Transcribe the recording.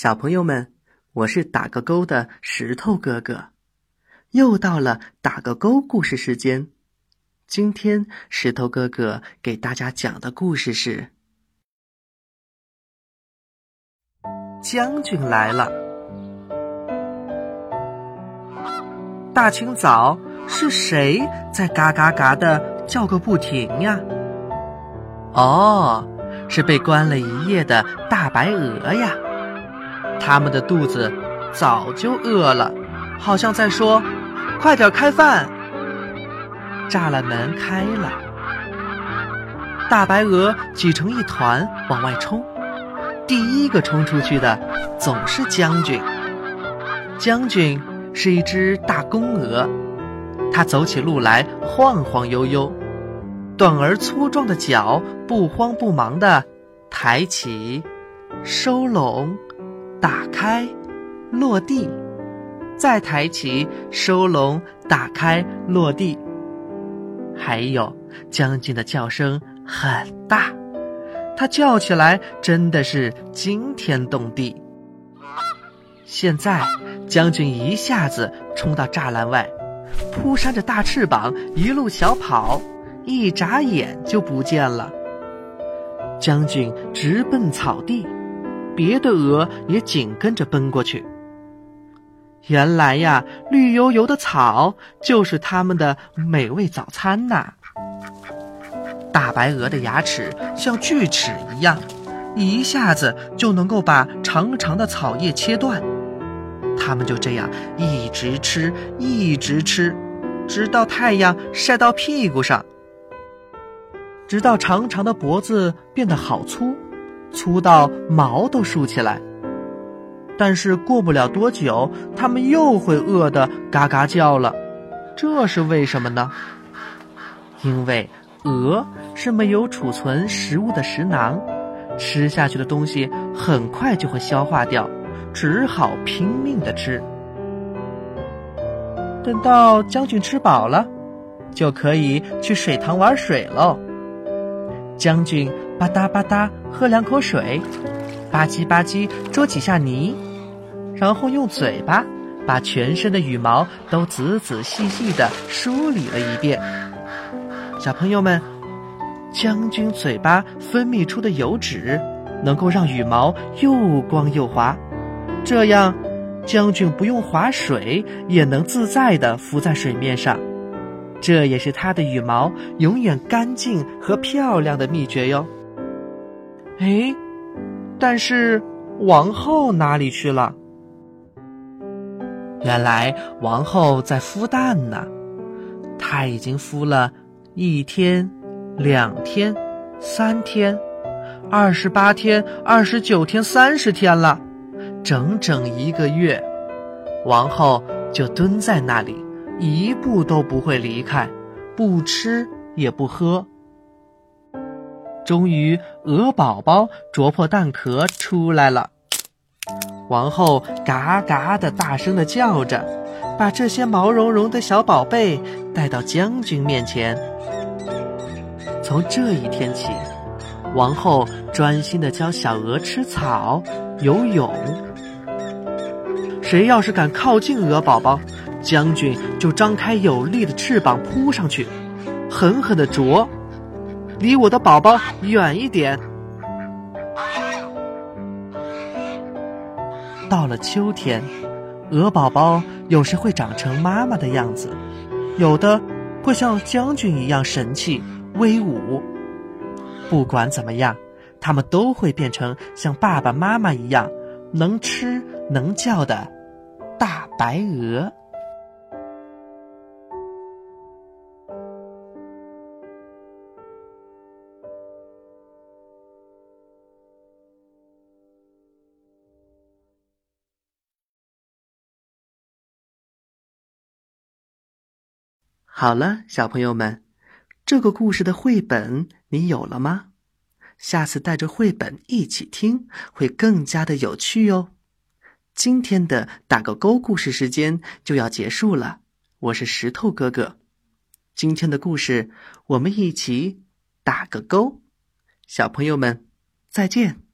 小朋友们，我是打个勾的石头哥哥，又到了打个勾故事时间。今天石头哥哥给大家讲的故事是《将军来了》。大清早，是谁在嘎嘎嘎的叫个不停呀？哦，是被关了一夜的大白鹅呀！他们的肚子早就饿了，好像在说：“快点开饭！”栅栏门开了，大白鹅挤成一团往外冲。第一个冲出去的总是将军。将军是一只大公鹅，它走起路来晃晃悠悠，短而粗壮的脚不慌不忙地抬起、收拢。打开，落地，再抬起，收拢，打开，落地。还有，将军的叫声很大，他叫起来真的是惊天动地。现在，将军一下子冲到栅栏外，扑扇着大翅膀，一路小跑，一眨眼就不见了。将军直奔草地。别的鹅也紧跟着奔过去。原来呀，绿油油的草就是它们的美味早餐呐。大白鹅的牙齿像锯齿一样，一下子就能够把长长的草叶切断。它们就这样一直吃，一直吃，直到太阳晒到屁股上，直到长长的脖子变得好粗。粗到毛都竖起来，但是过不了多久，它们又会饿得嘎嘎叫了。这是为什么呢？因为鹅是没有储存食物的食囊，吃下去的东西很快就会消化掉，只好拼命的吃。等到将军吃饱了，就可以去水塘玩水喽。将军。吧嗒吧嗒，喝两口水，吧唧吧唧，捉几下泥，然后用嘴巴把全身的羽毛都仔仔细细的梳理了一遍。小朋友们，将军嘴巴分泌出的油脂能够让羽毛又光又滑，这样将军不用划水也能自在的浮在水面上。这也是它的羽毛永远干净和漂亮的秘诀哟。哎，但是王后哪里去了？原来王后在孵蛋呢，她已经孵了一天、两天、三天、二十八天、二十九天、三十天了，整整一个月，王后就蹲在那里，一步都不会离开，不吃也不喝。终于，鹅宝宝啄破蛋壳出来了。王后嘎嘎的大声的叫着，把这些毛茸茸的小宝贝带到将军面前。从这一天起，王后专心的教小鹅吃草、游泳。谁要是敢靠近鹅宝宝，将军就张开有力的翅膀扑上去，狠狠的啄。离我的宝宝远一点。到了秋天，鹅宝宝有时会长成妈妈的样子，有的会像将军一样神气威武。不管怎么样，它们都会变成像爸爸妈妈一样能吃能叫的大白鹅。好了，小朋友们，这个故事的绘本你有了吗？下次带着绘本一起听，会更加的有趣哟。今天的打个勾故事时间就要结束了，我是石头哥哥。今天的故事我们一起打个勾，小朋友们再见。